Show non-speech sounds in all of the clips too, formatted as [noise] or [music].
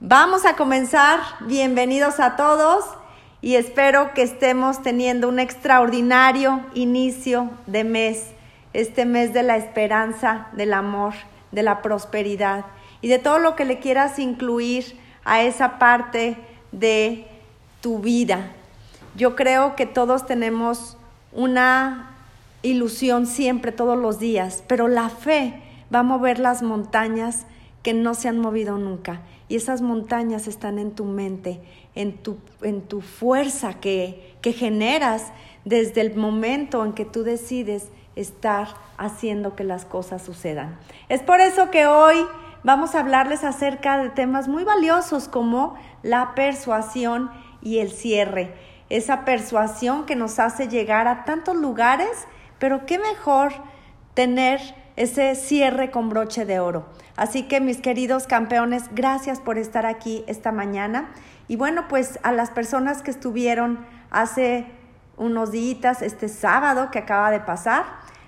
Vamos a comenzar. Bienvenidos a todos y espero que estemos teniendo un extraordinario inicio de mes, este mes de la esperanza, del amor, de la prosperidad y de todo lo que le quieras incluir a esa parte de tu vida. Yo creo que todos tenemos una ilusión siempre, todos los días, pero la fe va a mover las montañas que no se han movido nunca. Y esas montañas están en tu mente, en tu, en tu fuerza que, que generas desde el momento en que tú decides estar haciendo que las cosas sucedan. Es por eso que hoy vamos a hablarles acerca de temas muy valiosos como la persuasión y el cierre. Esa persuasión que nos hace llegar a tantos lugares, pero qué mejor tener ese cierre con broche de oro. Así que mis queridos campeones, gracias por estar aquí esta mañana. Y bueno, pues a las personas que estuvieron hace unos días, este sábado que acaba de pasar,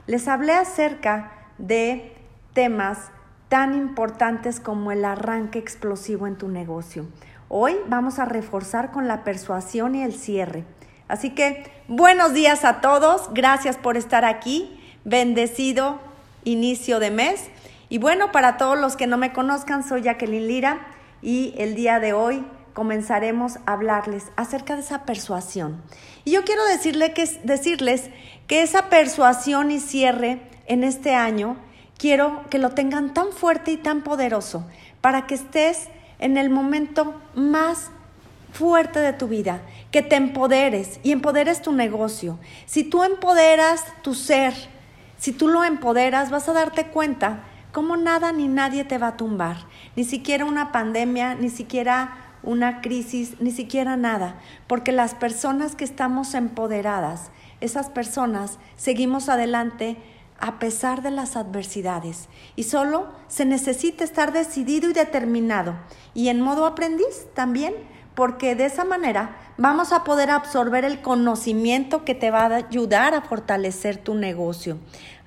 les hablé acerca de temas tan importantes como el arranque explosivo en tu negocio. Hoy vamos a reforzar con la persuasión y el cierre. Así que buenos días a todos, gracias por estar aquí, bendecido inicio de mes. Y bueno, para todos los que no me conozcan, soy Jacqueline Lira y el día de hoy comenzaremos a hablarles acerca de esa persuasión. Y yo quiero decirle que, decirles que esa persuasión y cierre en este año, quiero que lo tengan tan fuerte y tan poderoso para que estés en el momento más fuerte de tu vida, que te empoderes y empoderes tu negocio. Si tú empoderas tu ser, si tú lo empoderas, vas a darte cuenta cómo nada ni nadie te va a tumbar, ni siquiera una pandemia, ni siquiera una crisis, ni siquiera nada, porque las personas que estamos empoderadas, esas personas seguimos adelante a pesar de las adversidades. Y solo se necesita estar decidido y determinado. Y en modo aprendiz también porque de esa manera vamos a poder absorber el conocimiento que te va a ayudar a fortalecer tu negocio.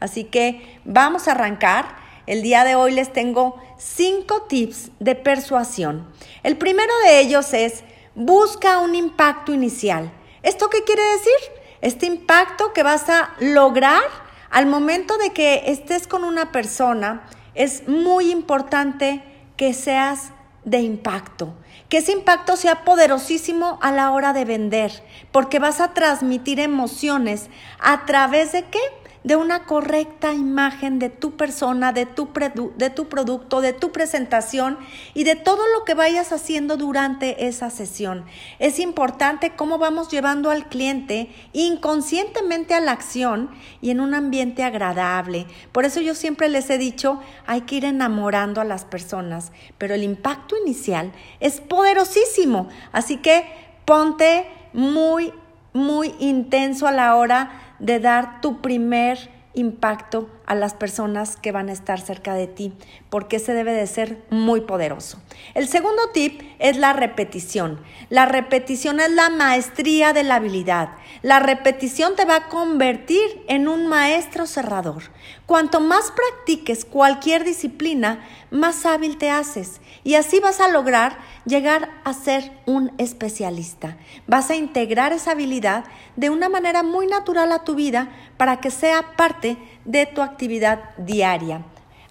Así que vamos a arrancar. El día de hoy les tengo cinco tips de persuasión. El primero de ellos es busca un impacto inicial. ¿Esto qué quiere decir? Este impacto que vas a lograr al momento de que estés con una persona es muy importante que seas de impacto que ese impacto sea poderosísimo a la hora de vender, porque vas a transmitir emociones a través de qué? De una correcta imagen de tu persona, de tu, de tu producto, de tu presentación y de todo lo que vayas haciendo durante esa sesión. Es importante cómo vamos llevando al cliente inconscientemente a la acción y en un ambiente agradable. Por eso yo siempre les he dicho, hay que ir enamorando a las personas, pero el impacto inicial es poderosísimo. Así que ponte muy, muy intenso a la hora de dar tu primer impacto a las personas que van a estar cerca de ti, porque ese debe de ser muy poderoso. El segundo tip es la repetición. La repetición es la maestría de la habilidad. La repetición te va a convertir en un maestro cerrador. Cuanto más practiques cualquier disciplina, más hábil te haces y así vas a lograr llegar a ser un especialista. Vas a integrar esa habilidad de una manera muy natural a tu vida para que sea parte de tu actividad diaria.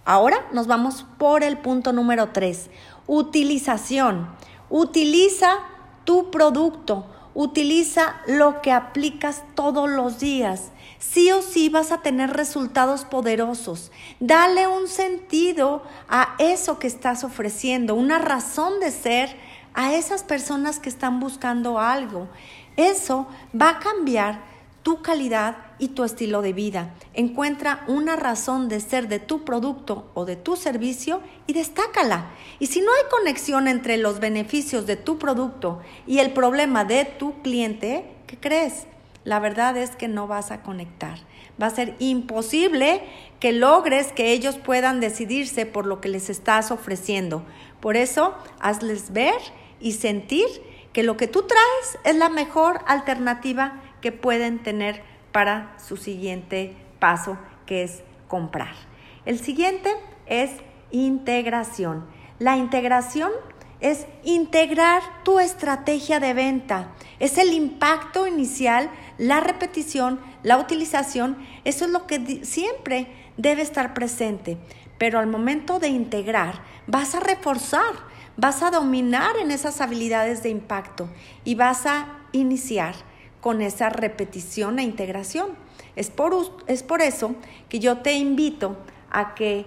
Ahora nos vamos por el punto número 3, utilización. Utiliza tu producto, utiliza lo que aplicas todos los días. Sí o sí vas a tener resultados poderosos. Dale un sentido a eso que estás ofreciendo, una razón de ser a esas personas que están buscando algo. Eso va a cambiar tu calidad y tu estilo de vida. Encuentra una razón de ser de tu producto o de tu servicio y destácala. Y si no hay conexión entre los beneficios de tu producto y el problema de tu cliente, ¿qué crees? La verdad es que no vas a conectar. Va a ser imposible que logres que ellos puedan decidirse por lo que les estás ofreciendo. Por eso, hazles ver y sentir que lo que tú traes es la mejor alternativa que pueden tener para su siguiente paso, que es comprar. El siguiente es integración. La integración es integrar tu estrategia de venta. Es el impacto inicial, la repetición, la utilización. Eso es lo que siempre debe estar presente. Pero al momento de integrar, vas a reforzar, vas a dominar en esas habilidades de impacto y vas a iniciar con esa repetición e integración. Es por, es por eso que yo te invito a que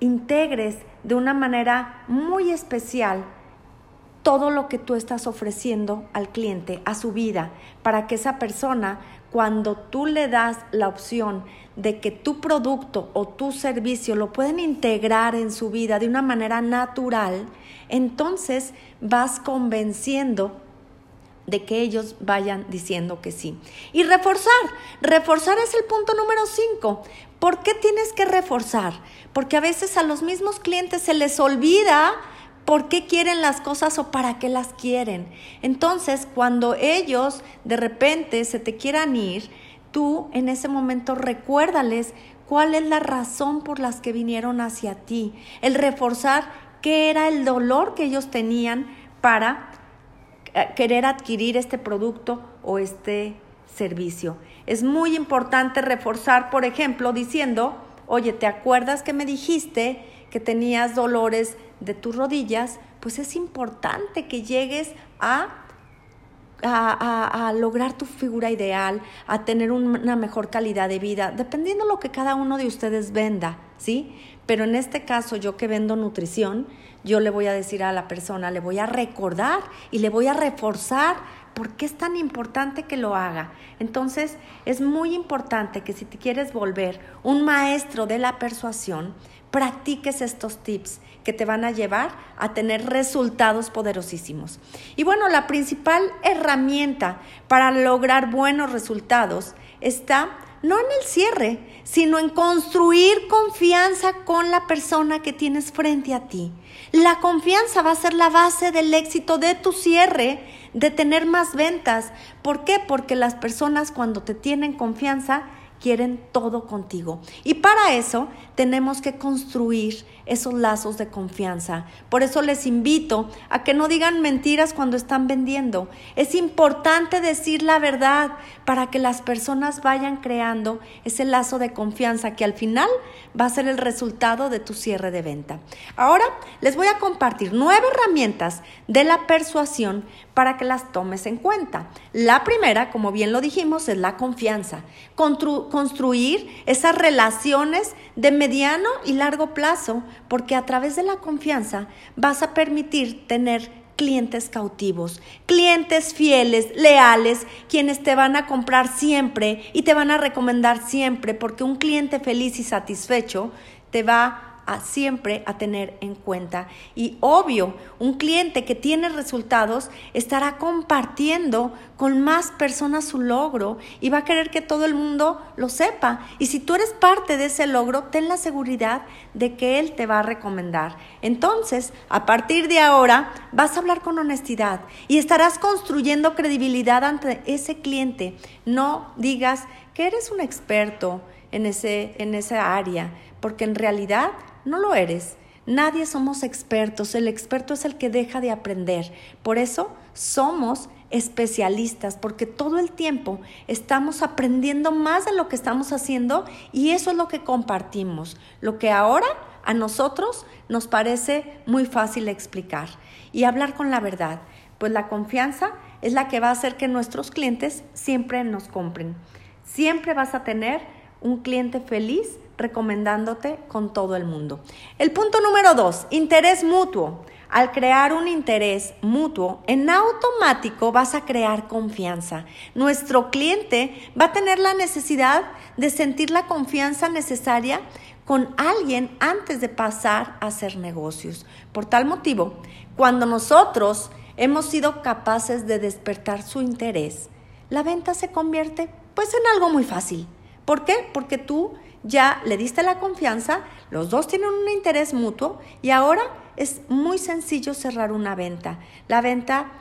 integres de una manera muy especial todo lo que tú estás ofreciendo al cliente, a su vida, para que esa persona, cuando tú le das la opción de que tu producto o tu servicio lo pueden integrar en su vida de una manera natural, entonces vas convenciendo de que ellos vayan diciendo que sí. Y reforzar, reforzar es el punto número cinco. ¿Por qué tienes que reforzar? Porque a veces a los mismos clientes se les olvida por qué quieren las cosas o para qué las quieren. Entonces, cuando ellos de repente se te quieran ir, tú en ese momento recuérdales cuál es la razón por las que vinieron hacia ti. El reforzar qué era el dolor que ellos tenían para querer adquirir este producto o este servicio. Es muy importante reforzar, por ejemplo, diciendo, oye, ¿te acuerdas que me dijiste que tenías dolores de tus rodillas? Pues es importante que llegues a a, lograr tu figura ideal, a tener una mejor calidad de vida, dependiendo lo que cada uno de ustedes venda, ¿sí? Pero en este caso, yo que vendo nutrición, yo le voy a decir a la persona, le voy a recordar y le voy a reforzar por qué es tan importante que lo haga. Entonces, es muy importante que si te quieres volver un maestro de la persuasión, practiques estos tips que te van a llevar a tener resultados poderosísimos. Y bueno, la principal herramienta para lograr buenos resultados está no en el cierre, sino en construir confianza con la persona que tienes frente a ti. La confianza va a ser la base del éxito de tu cierre, de tener más ventas. ¿Por qué? Porque las personas cuando te tienen confianza quieren todo contigo. Y para eso tenemos que construir esos lazos de confianza. Por eso les invito a que no digan mentiras cuando están vendiendo. Es importante decir la verdad para que las personas vayan creando ese lazo de confianza que al final va a ser el resultado de tu cierre de venta. Ahora les voy a compartir nueve herramientas de la persuasión para que las tomes en cuenta. La primera, como bien lo dijimos, es la confianza. construir esas relaciones de mediano y largo plazo, porque a través de la confianza vas a permitir tener clientes cautivos, clientes fieles, leales, quienes te van a comprar siempre y te van a recomendar siempre, porque un cliente feliz y satisfecho te va siempre a tener en cuenta. Y obvio, un cliente que tiene resultados estará compartiendo con más personas su logro y va a querer que todo el mundo lo sepa. Y si tú eres parte de ese logro, ten la seguridad de que él te va a recomendar. Entonces, a partir de ahora, vas a hablar con honestidad y estarás construyendo credibilidad ante ese cliente. No digas que eres un experto en, ese, en esa área, porque en realidad no lo eres. Nadie somos expertos, el experto es el que deja de aprender. Por eso somos especialistas, porque todo el tiempo estamos aprendiendo más de lo que estamos haciendo y eso es lo que compartimos, lo que ahora a nosotros nos parece muy fácil explicar y hablar con la verdad, pues la confianza es la que va a hacer que nuestros clientes siempre nos compren. Siempre vas a tener un cliente feliz recomendándote con todo el mundo. El punto número dos, interés mutuo. Al crear un interés mutuo, en automático vas a crear confianza. Nuestro cliente va a tener la necesidad de sentir la confianza necesaria con alguien antes de pasar a hacer negocios. Por tal motivo, cuando nosotros hemos sido capaces de despertar su interés, la venta se convierte pues en algo muy fácil. ¿Por qué? Porque tú ya le diste la confianza, los dos tienen un interés mutuo y ahora es muy sencillo cerrar una venta. La venta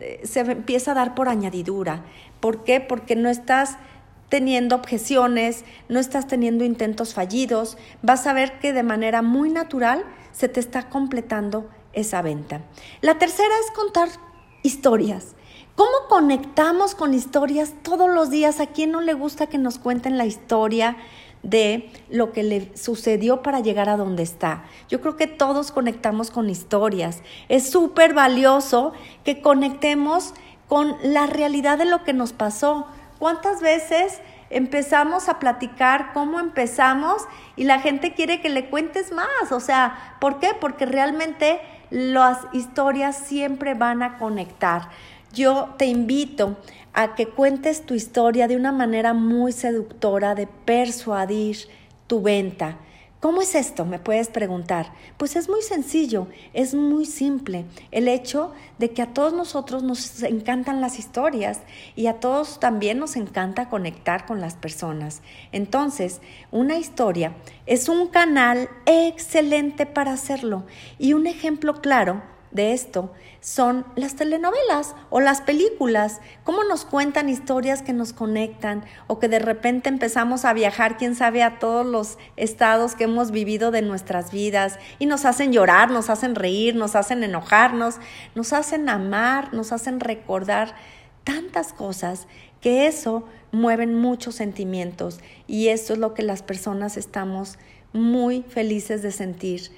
eh, se empieza a dar por añadidura. ¿Por qué? Porque no estás teniendo objeciones, no estás teniendo intentos fallidos, vas a ver que de manera muy natural se te está completando esa venta. La tercera es contar historias. ¿Cómo conectamos con historias todos los días? ¿A quién no le gusta que nos cuenten la historia de lo que le sucedió para llegar a donde está? Yo creo que todos conectamos con historias. Es súper valioso que conectemos con la realidad de lo que nos pasó. ¿Cuántas veces empezamos a platicar cómo empezamos y la gente quiere que le cuentes más? O sea, ¿por qué? Porque realmente las historias siempre van a conectar. Yo te invito a que cuentes tu historia de una manera muy seductora de persuadir tu venta. ¿Cómo es esto? Me puedes preguntar. Pues es muy sencillo, es muy simple. El hecho de que a todos nosotros nos encantan las historias y a todos también nos encanta conectar con las personas. Entonces, una historia es un canal excelente para hacerlo y un ejemplo claro de esto son las telenovelas o las películas, cómo nos cuentan historias que nos conectan o que de repente empezamos a viajar, quién sabe, a todos los estados que hemos vivido de nuestras vidas y nos hacen llorar, nos hacen reír, nos hacen enojarnos, nos hacen amar, nos hacen recordar tantas cosas que eso mueven muchos sentimientos y eso es lo que las personas estamos muy felices de sentir,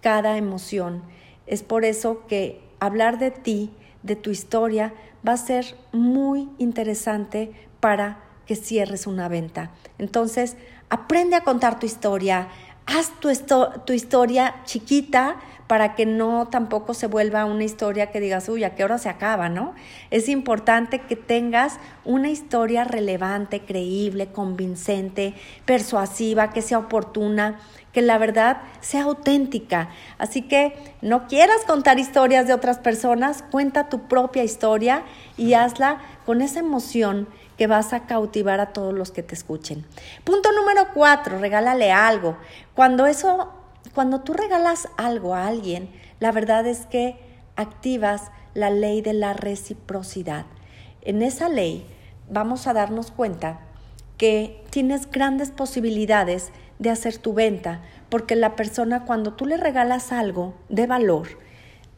cada emoción. Es por eso que hablar de ti, de tu historia, va a ser muy interesante para que cierres una venta. Entonces, aprende a contar tu historia, haz tu, historia chiquita para que no tampoco se vuelva una historia que digas, uy, ¿a qué hora se acaba, no? Es importante que tengas una historia relevante, creíble, convincente, persuasiva, que sea oportuna, que la verdad sea auténtica. Así que no quieras contar historias de otras personas, cuenta tu propia historia y hazla con esa emoción que vas a cautivar a todos los que te escuchen. Punto número cuatro, regálale algo. Cuando eso, cuando tú regalas algo a alguien, la verdad es que activas la ley de la reciprocidad. En esa ley vamos a darnos cuenta que tienes grandes posibilidades de hacer tu venta, porque la persona cuando tú le regalas algo de valor,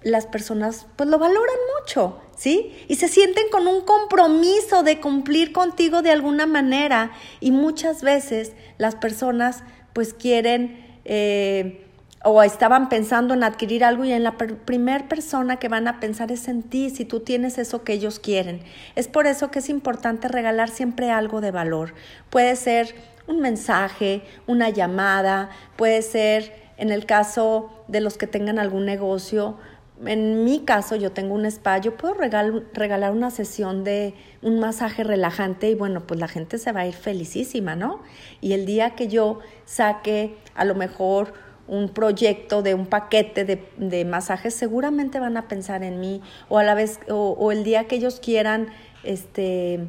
las personas pues lo valoran mucho, ¿sí? Y se sienten con un compromiso de cumplir contigo de alguna manera y muchas veces las personas pues quieren eh, o estaban pensando en adquirir algo y en la primer persona que van a pensar es en ti, si tú tienes eso que ellos quieren. Es por eso que es importante regalar siempre algo de valor. Puede ser un mensaje, una llamada, puede ser en el caso de los que tengan algún negocio. En mi caso, yo tengo un spa, yo puedo regalar una sesión de un masaje relajante y bueno, pues la gente se va a ir felicísima, ¿no? Y el día que yo saque a lo mejor un proyecto de un paquete de, de masajes, seguramente van a pensar en mí o a la vez, o, o el día que ellos quieran, este,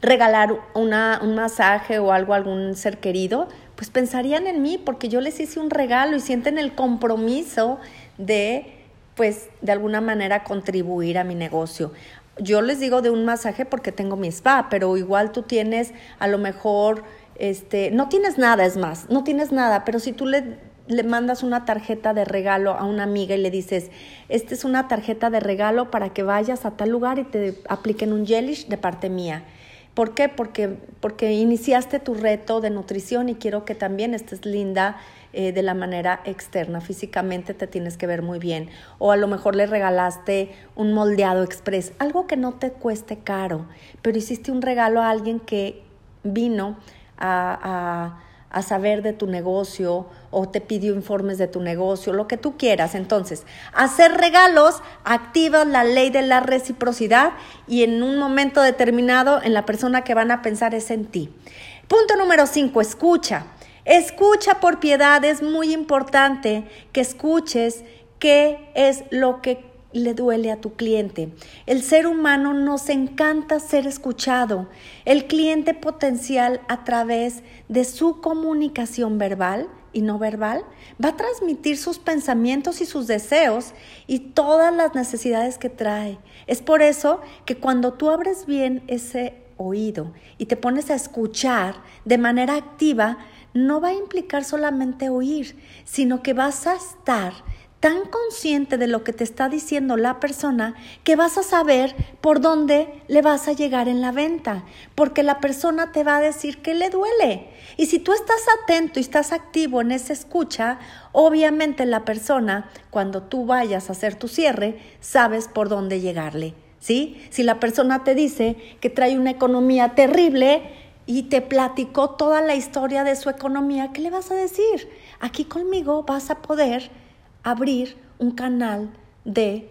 regalar una, un masaje o algo a algún ser querido, pues pensarían en mí porque yo les hice un regalo y sienten el compromiso de, pues, de alguna manera contribuir a mi negocio. Yo les digo de un masaje porque tengo mi spa, pero igual tú tienes a lo mejor, este, no tienes nada, es más, no tienes nada, pero si tú le, le mandas una tarjeta de regalo a una amiga y le dices, esta es una tarjeta de regalo para que vayas a tal lugar y te apliquen un gelish de parte mía ¿Por qué? Porque, porque iniciaste tu reto de nutrición y quiero que también estés linda eh, de la manera externa. Físicamente te tienes que ver muy bien. O a lo mejor le regalaste un moldeado express, algo que no te cueste caro, pero hiciste un regalo a alguien que vino a a saber de tu negocio o te pidió informes de tu negocio, lo que tú quieras. Entonces, hacer regalos activa la ley de la reciprocidad y en un momento determinado en la persona que van a pensar es en ti. Punto número cinco, escucha. Escucha por piedad, es muy importante que escuches qué es lo que le duele a tu cliente. El ser humano nos encanta ser escuchado. El cliente potencial a través de su comunicación verbal y no verbal va a transmitir sus pensamientos y sus deseos y todas las necesidades que trae. Es por eso que cuando tú abres bien ese oído y te pones a escuchar de manera activa, no va a implicar solamente oír, sino que vas a estar tan consciente de lo que te está diciendo la persona que vas a saber por dónde le vas a llegar en la venta, porque la persona te va a decir que le duele. Y si tú estás atento y estás activo en esa escucha, obviamente la persona, cuando tú vayas a hacer tu cierre, sabes por dónde llegarle. ¿Sí? Si la persona te dice que trae una economía terrible, y te platicó toda la historia de su economía, ¿qué le vas a decir? Aquí conmigo vas a poder abrir un canal de,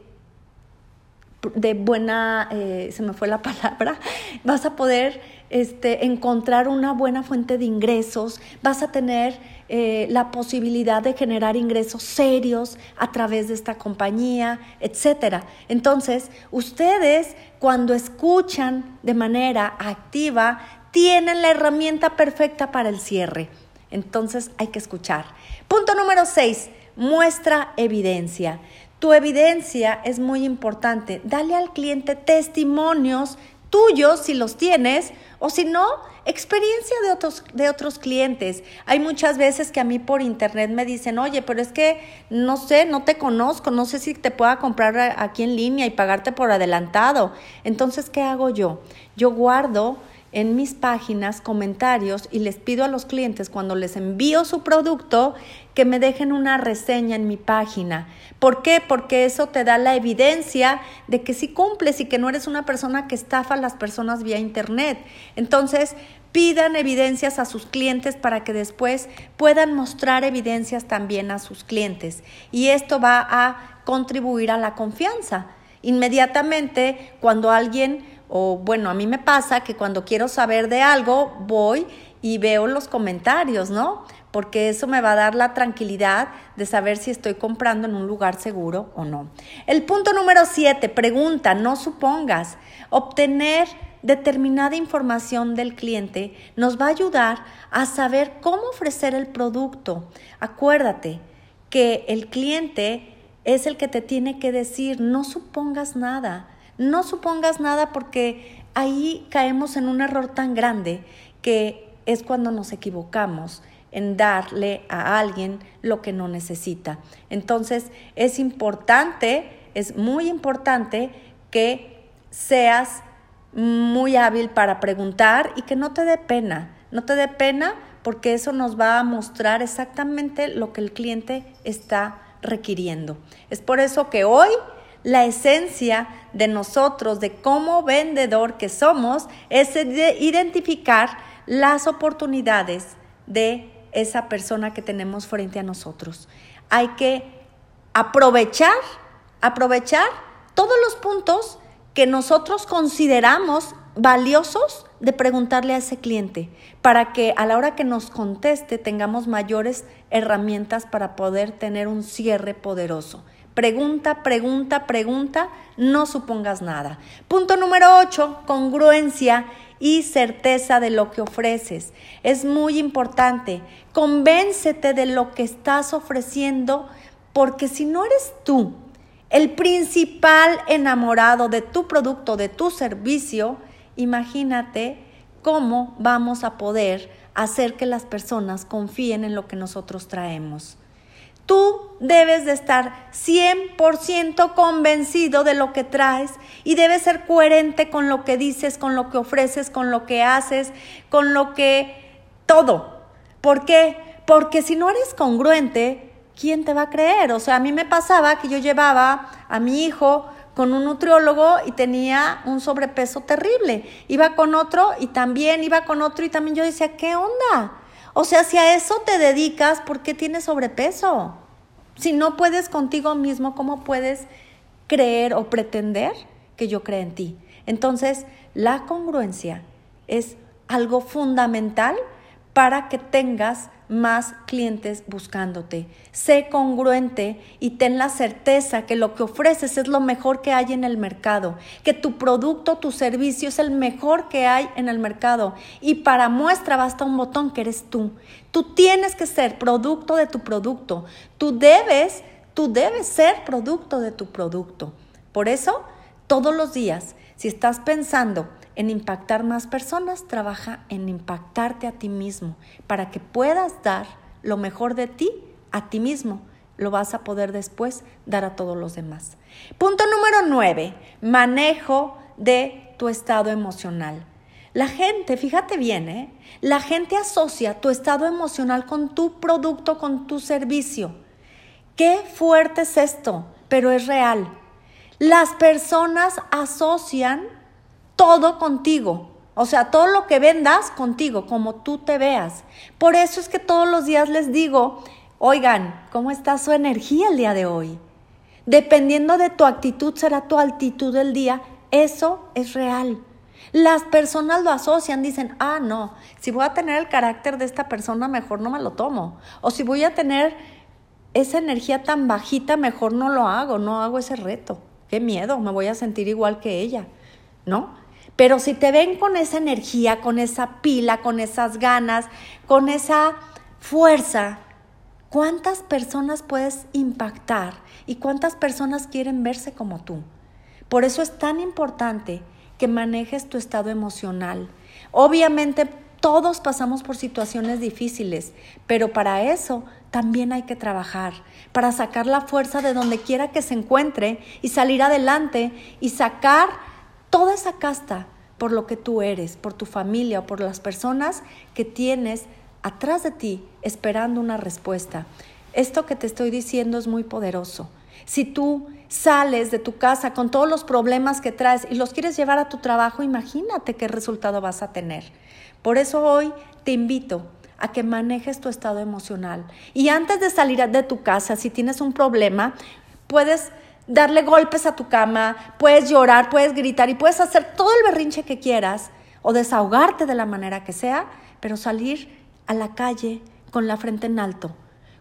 de buena, eh, se me fue la [laughs] palabra, vas a poder este, encontrar una buena fuente de ingresos, vas a tener eh, la posibilidad de generar ingresos serios a través de esta compañía, etcétera. Entonces, ustedes cuando escuchan de manera activa, tienen la herramienta perfecta para el cierre. Entonces hay que escuchar. Punto número 6 muestra evidencia. Tu evidencia es muy importante. Dale al cliente testimonios tuyos si los tienes o si no, experiencia de otros, de otros clientes. Hay muchas veces que a mí por internet me dicen, oye, pero es que no sé, no te conozco, no sé si te pueda comprar aquí en línea y pagarte por adelantado. Entonces, ¿qué hago yo? Yo guardo en mis páginas comentarios y les pido a los clientes cuando les envío su producto que me dejen una reseña en mi página. ¿Por qué? Porque eso te da la evidencia de que sí cumples y que no eres una persona que estafa a las personas vía internet. Entonces, pidan evidencias a sus clientes para que después puedan mostrar evidencias también a sus clientes. Y esto va a contribuir a la confianza. Inmediatamente, cuando alguien o bueno, a mí me pasa que cuando quiero saber de algo, voy y veo los comentarios, ¿no? Porque eso me va a dar la tranquilidad de saber si estoy comprando en un lugar seguro o no. El punto número siete, pregunta, no supongas. Obtener determinada información del cliente nos va a ayudar a saber cómo ofrecer el producto. Acuérdate que el cliente es el que te tiene que decir, no supongas nada. No supongas nada porque ahí caemos en un error tan grande que es cuando nos equivocamos en darle a alguien lo que no necesita. Entonces es importante, es muy importante que seas muy hábil para preguntar y que no te dé pena. No te dé pena porque eso nos va a mostrar exactamente lo que el cliente está requiriendo. Es por eso que hoy la esencia de nosotros, de cómo vendedor que somos, es identificar las oportunidades de esa persona que tenemos frente a nosotros. Hay que aprovechar, aprovechar todos los puntos que nosotros consideramos valiosos de preguntarle a ese cliente para que a la hora que nos conteste tengamos mayores herramientas para poder tener un cierre poderoso. Pregunta, pregunta, pregunta, no supongas nada. Punto número 8, congruencia y certeza de lo que ofreces. Es muy importante. Convéncete de lo que estás ofreciendo porque si no eres tú el principal enamorado de tu producto, de tu servicio, imagínate cómo vamos a poder hacer que las personas confíen en lo que nosotros traemos. Tú debes de estar 100% convencido de lo que traes y debes ser coherente con lo que dices, con lo que ofreces, con lo que haces, con lo que... todo. ¿Por qué? Porque si no eres congruente, ¿quién te va a creer? O sea, a mí me pasaba que yo llevaba a mi hijo con un nutriólogo y tenía un sobrepeso terrible. Iba con otro y también iba con otro y también yo decía, ¿qué onda? O sea, si a eso te dedicas, ¿por qué tienes sobrepeso? Si no puedes contigo mismo, ¿cómo puedes creer o pretender que yo creo en ti? Entonces, la congruencia es algo fundamental para que tengas más clientes buscándote. Sé congruente y ten la certeza que lo que ofreces es lo mejor que hay en el mercado, que tu producto, tu servicio es el mejor que hay en el mercado. Y para muestra basta un botón que eres tú. Tú tienes que ser producto de tu producto. Tú debes, tú debes ser producto de tu producto. Por eso, todos los días, si estás pensando en impactar más personas, trabaja en impactarte a ti mismo para que puedas dar lo mejor de ti a ti mismo lo vas a poder después dar a todos los demás. Punto número nueve, manejo de tu estado emocional. La gente, fíjate bien, ¿eh? la gente asocia tu estado emocional con tu producto, con tu servicio. Qué fuerte es esto, pero es real. Las personas asocian todo contigo. O sea, todo lo que vendas contigo, como tú te veas. Por eso es que todos los días les digo, oigan, ¿cómo está su energía el día de hoy? Dependiendo de tu actitud, será tu altitud del día. Eso es real. Las personas lo asocian, dicen, ah, no, si voy a tener el carácter de esta persona, mejor no me lo tomo. O si voy a tener esa energía tan bajita, mejor no lo hago, no hago ese reto. Qué miedo, me voy a sentir igual que ella, ¿no? Pero si te ven con esa energía, con esa pila, con esas ganas, con esa fuerza, ¿cuántas personas puedes impactar y cuántas personas quieren verse como tú? Por eso es tan importante que manejes tu estado emocional. Obviamente todos pasamos por situaciones difíciles, pero para eso también hay que trabajar, para sacar la fuerza de donde quiera que se encuentre y salir adelante y sacar toda esa casta por lo que tú eres, por tu familia o por las personas que tienes atrás de ti esperando una respuesta. Esto que te estoy diciendo es muy poderoso. Si tú sales de tu casa con todos los problemas que traes y los quieres llevar a tu trabajo, imagínate qué resultado vas a tener. Por eso hoy te invito a que manejes tu estado emocional. Y antes de salir de tu casa, si tienes un problema, puedes darle golpes a tu cama, puedes llorar, puedes gritar y puedes hacer todo el berrinche que quieras o desahogarte de la manera que sea, pero salir a la calle con la frente en alto,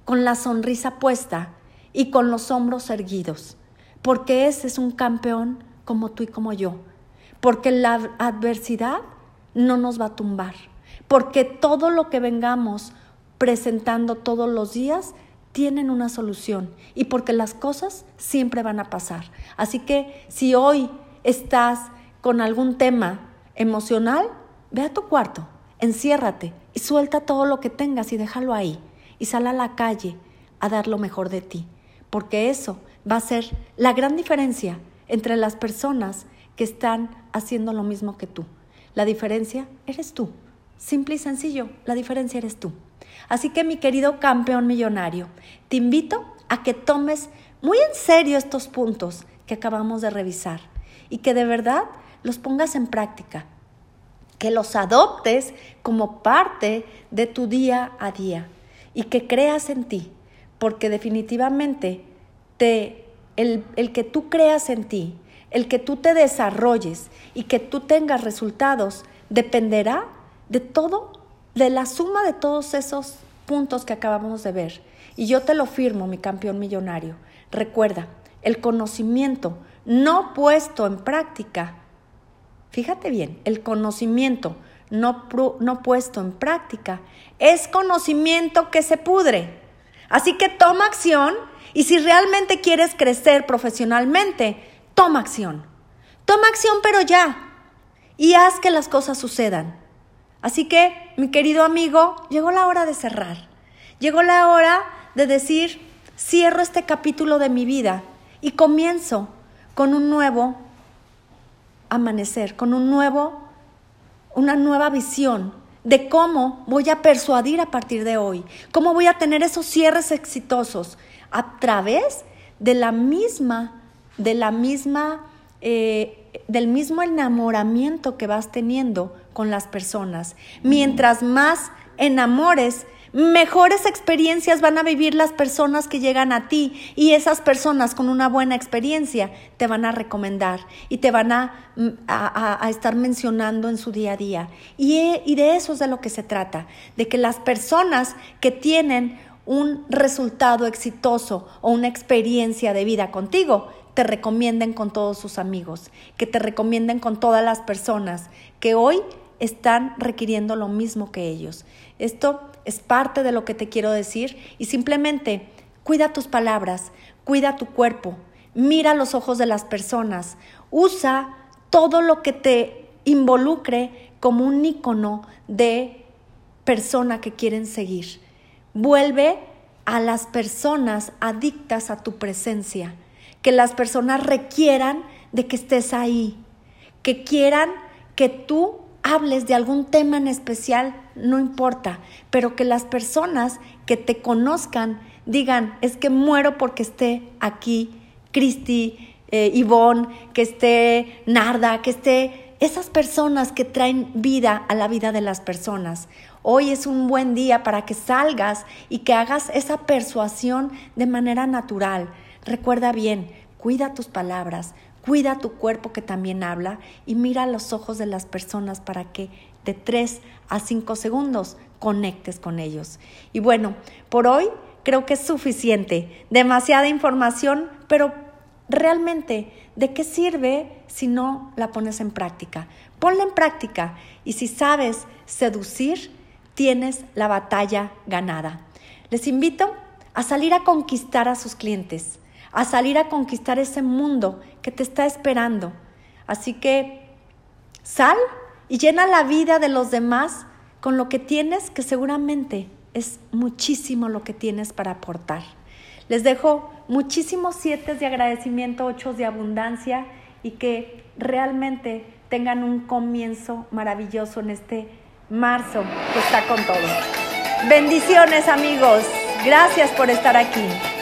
con la sonrisa puesta y con los hombros erguidos, porque ese es un campeón como tú y como yo, porque la adversidad no nos va a tumbar, porque todo lo que vengamos presentando todos los días tienen una solución y porque las cosas siempre van a pasar. Así que si hoy estás con algún tema emocional, ve a tu cuarto, enciérrate y suelta todo lo que tengas y déjalo ahí y sal a la calle a dar lo mejor de ti, porque eso va a ser la gran diferencia entre las personas que están haciendo lo mismo que tú. La diferencia eres tú. Simple y sencillo, la diferencia eres tú. Así que mi querido campeón millonario, te invito a que tomes muy en serio estos puntos que acabamos de revisar y que de verdad los pongas en práctica, que los adoptes como parte de tu día a día y que creas en ti, porque definitivamente te, el, el que tú creas en ti, el que tú te desarrolles y que tú tengas resultados, dependerá de todo de la suma de todos esos puntos que acabamos de ver. Y yo te lo firmo, mi campeón millonario. Recuerda, el conocimiento no puesto en práctica, fíjate bien, el conocimiento no, no puesto en práctica es conocimiento que se pudre. Así que toma acción y si realmente quieres crecer profesionalmente, toma acción. Toma acción pero ya y haz que las cosas sucedan. Así que, mi querido amigo, llegó la hora de cerrar. Llegó la hora de decir, cierro este capítulo de mi vida y comienzo con un nuevo amanecer, con un nuevo, una nueva visión de cómo voy a persuadir a partir de hoy, cómo voy a tener esos cierres exitosos a través de la misma, de la misma, eh, del mismo enamoramiento que vas teniendo con las personas. Mientras más enamores, mejores experiencias van a vivir las personas que llegan a ti y esas personas con una buena experiencia te van a recomendar y te van a, mm, a, estar mencionando en su día a día. Y, y de eso es de lo que se trata, de que las personas que tienen un resultado exitoso o una experiencia de vida contigo, te recomienden con todos sus amigos, que te recomienden con todas las personas que hoy están requiriendo lo mismo que ellos. Esto es parte de lo que te quiero decir y simplemente cuida tus palabras, cuida tu cuerpo, mira los ojos de las personas, usa todo lo que te involucre como un icono de persona que quieren seguir. Vuelve a las personas adictas a tu presencia, que las personas requieran de que estés ahí, que quieran que tú hables de algún tema en especial, no importa, pero que las personas que te conozcan digan, es que muero porque esté aquí Cristi, eh, Ivonne, que esté Narda, que esté esas personas que traen vida a la vida de las personas. Hoy es un buen día para que salgas y que hagas esa persuasión de manera natural. Recuerda bien, cuida tus palabras, cuida tu cuerpo que también habla y mira los ojos de las personas para que de 3 a 5 segundos conectes con ellos. Y bueno, por hoy creo que es suficiente, demasiada información, pero realmente, ¿de qué sirve si no la pones en práctica? Ponla en práctica y si sabes seducir, tienes la batalla ganada. Les invito a salir a conquistar a sus clientes, a salir a conquistar ese mundo que te está esperando. Así que sal y llena la vida de los demás con lo que tienes, que seguramente es muchísimo lo que tienes para aportar. Les dejo muchísimos siete de agradecimiento, ocho de abundancia y que realmente tengan un comienzo maravilloso en este marzo que está con todo. Bendiciones amigos, gracias por estar aquí.